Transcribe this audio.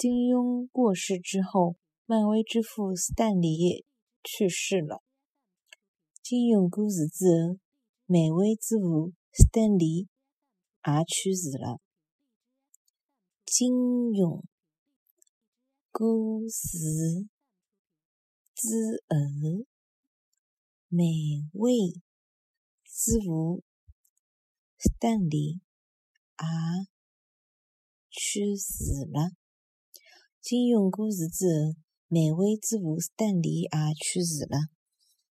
金庸过世之后，漫威之父斯坦李去世了。金庸过世之后，漫威之父斯坦李也去世了。金庸过世之后，漫威之父斯坦李也去世了。金庸过世之后，漫威之父斯坦李也去世了。